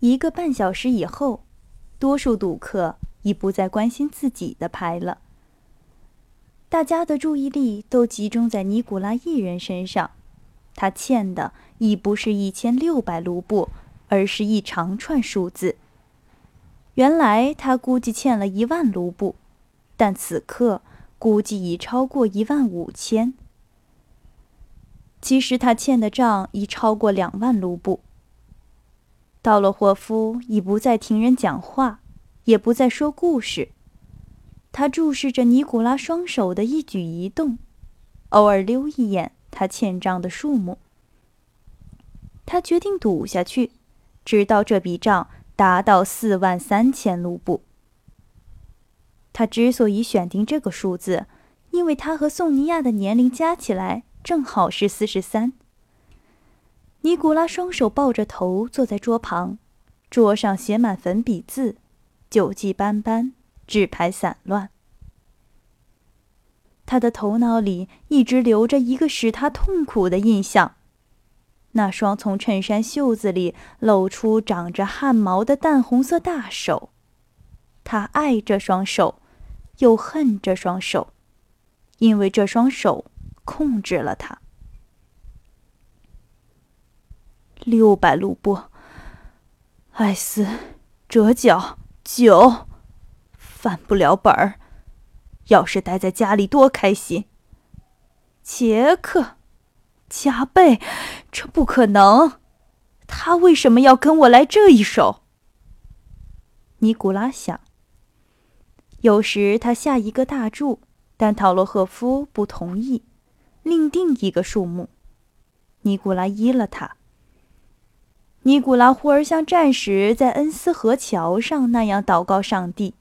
一个半小时以后，多数赌客已不再关心自己的牌了。大家的注意力都集中在尼古拉一人身上，他欠的已不是一千六百卢布，而是一长串数字。原来他估计欠了一万卢布，但此刻估计已超过一万五千。其实他欠的账已超过两万卢布。道洛霍夫已不再听人讲话，也不再说故事。他注视着尼古拉双手的一举一动，偶尔溜一眼他欠账的数目。他决定赌下去，直到这笔账达到四万三千卢布。他之所以选定这个数字，因为他和宋尼娅的年龄加起来正好是四十三。尼古拉双手抱着头坐在桌旁，桌上写满粉笔字，酒迹斑斑。纸牌散乱，他的头脑里一直留着一个使他痛苦的印象：那双从衬衫袖子里露出长着汗毛的淡红色大手。他爱这双手，又恨这双手，因为这双手控制了他。六百卢布，艾斯，折角九。翻不了本儿，要是待在家里多开心。杰克，加倍，这不可能。他为什么要跟我来这一手？尼古拉想。有时他下一个大注，但陶洛赫夫不同意，另定一个数目。尼古拉依了他。尼古拉忽而像战时在恩斯河桥上那样祷告上帝。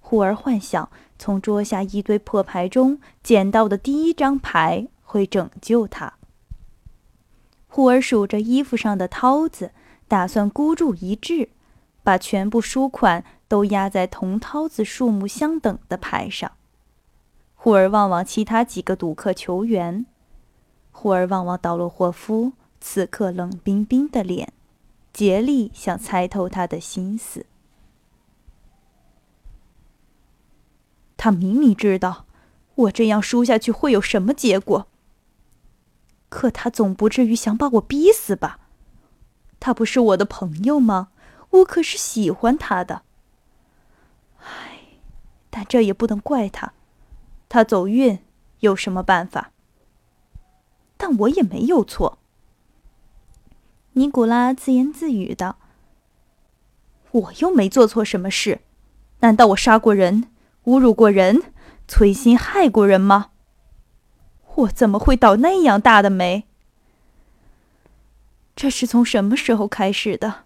忽而幻想，从桌下一堆破牌中捡到的第一张牌会拯救他。忽而数着衣服上的涛子，打算孤注一掷，把全部输款都压在同涛子数目相等的牌上。忽而望望其他几个赌客球员，忽而望望道洛霍夫此刻冷冰冰的脸，竭力想猜透他的心思。他明明知道，我这样输下去会有什么结果。可他总不至于想把我逼死吧？他不是我的朋友吗？我可是喜欢他的。唉，但这也不能怪他，他走运，有什么办法？但我也没有错。尼古拉自言自语道：“我又没做错什么事，难道我杀过人？”侮辱过人，存心害过人吗？我怎么会倒那样大的霉？这是从什么时候开始的？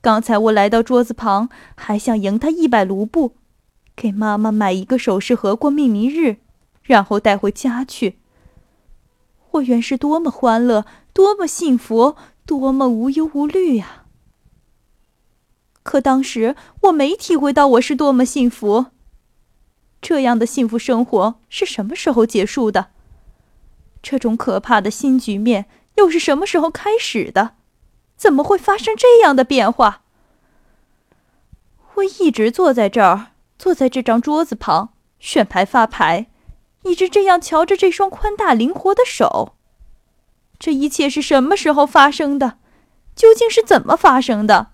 刚才我来到桌子旁，还想赢他一百卢布，给妈妈买一个首饰盒过命名日，然后带回家去。我原是多么欢乐，多么幸福，多么无忧无虑呀！可当时我没体会到我是多么幸福。这样的幸福生活是什么时候结束的？这种可怕的新局面又是什么时候开始的？怎么会发生这样的变化？我一直坐在这儿，坐在这张桌子旁选牌发牌，一直这样瞧着这双宽大灵活的手。这一切是什么时候发生的？究竟是怎么发生的？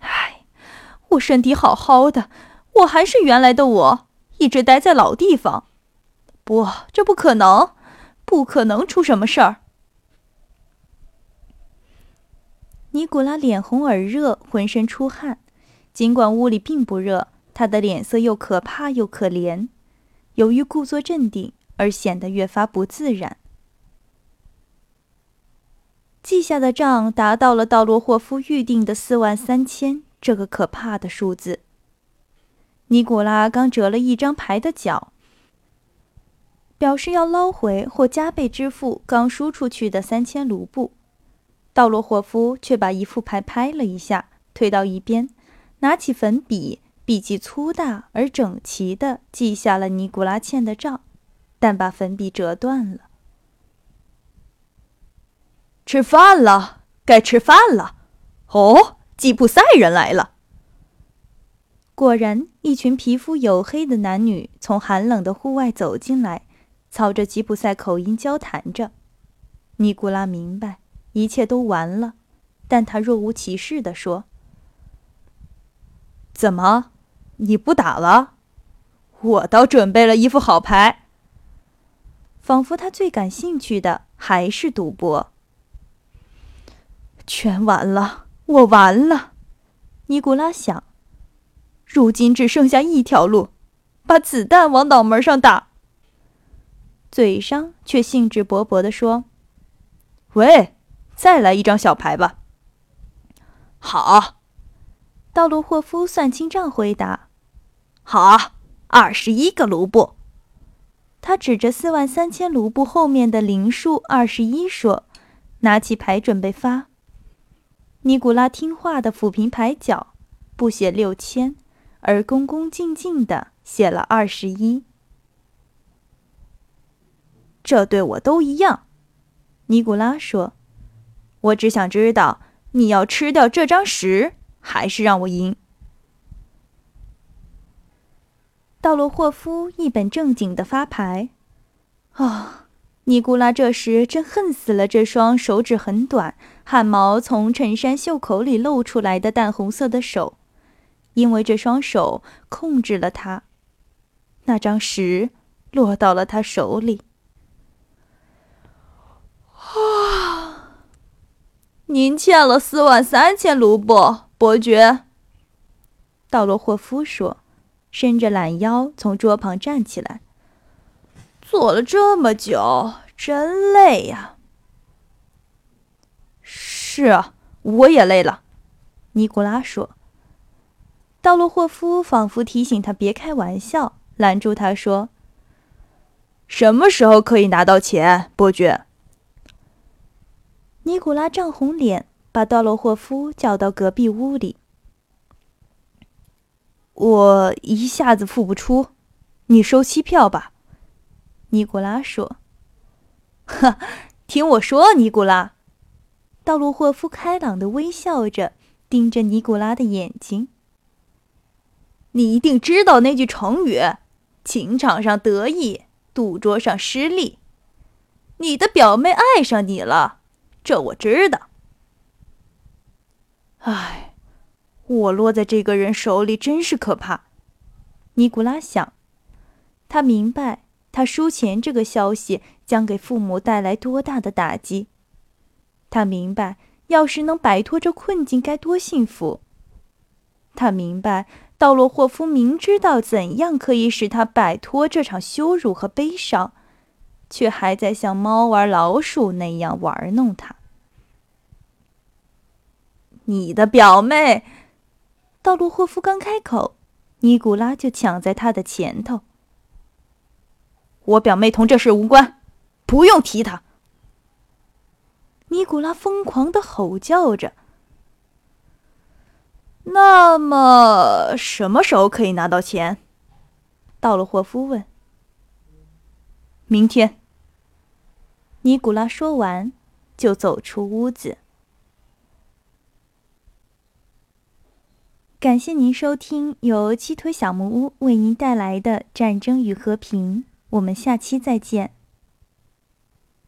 唉，我身体好好的，我还是原来的我。一直待在老地方，不，这不可能，不可能出什么事儿。尼古拉脸红耳热，浑身出汗，尽管屋里并不热，他的脸色又可怕又可怜，由于故作镇定而显得越发不自然。记下的账达到了道罗霍夫预定的四万三千这个可怕的数字。尼古拉刚折了一张牌的角，表示要捞回或加倍支付刚输出去的三千卢布。道洛霍夫却把一副牌拍了一下，推到一边，拿起粉笔，笔迹粗大而整齐地记下了尼古拉欠的账，但把粉笔折断了。吃饭了，该吃饭了。哦，吉普赛人来了。果然，一群皮肤黝黑的男女从寒冷的户外走进来，操着吉普赛口音交谈着。尼古拉明白一切都完了，但他若无其事地说：“怎么，你不打了？我倒准备了一副好牌。”仿佛他最感兴趣的还是赌博。全完了，我完了，尼古拉想。如今只剩下一条路，把子弹往脑门上打。嘴上却兴致勃勃地说：“喂，再来一张小牌吧。”好，道路霍夫算清账回答：“好，二十一个卢布。”他指着四万三千卢布后面的零数二十一说：“拿起牌准备发。”尼古拉听话的抚平牌角，不写六千。而恭恭敬敬的写了二十一，这对我都一样。尼古拉说：“我只想知道，你要吃掉这张十，还是让我赢？”道洛霍夫一本正经的发牌。啊，尼古拉这时真恨死了这双手指很短、汗毛从衬衫袖口里露出来的淡红色的手。因为这双手控制了他，那张十落到了他手里。啊！您欠了四万三千卢布，伯爵。道罗霍夫说，伸着懒腰从桌旁站起来。坐了这么久，真累呀。是啊，我也累了。尼古拉说。道洛霍夫仿佛提醒他别开玩笑，拦住他说：“什么时候可以拿到钱，伯爵？”尼古拉涨红脸，把道洛霍夫叫到隔壁屋里。“我一下子付不出，你收期票吧。”尼古拉说。“呵，听我说，尼古拉。”道洛霍夫开朗的微笑着，盯着尼古拉的眼睛。你一定知道那句成语：“情场上得意，赌桌上失利。”你的表妹爱上你了，这我知道。唉，我落在这个人手里真是可怕。尼古拉想，他明白他输钱这个消息将给父母带来多大的打击。他明白，要是能摆脱这困境该多幸福。他明白。道洛霍夫明知道怎样可以使他摆脱这场羞辱和悲伤，却还在像猫玩老鼠那样玩弄他。你的表妹，道洛霍夫刚开口，尼古拉就抢在他的前头。我表妹同这事无关，不用提她。尼古拉疯狂的吼叫着。那么什么时候可以拿到钱？道洛霍夫问。明天。尼古拉说完，就走出屋子。感谢您收听由七腿小木屋为您带来的《战争与和平》，我们下期再见。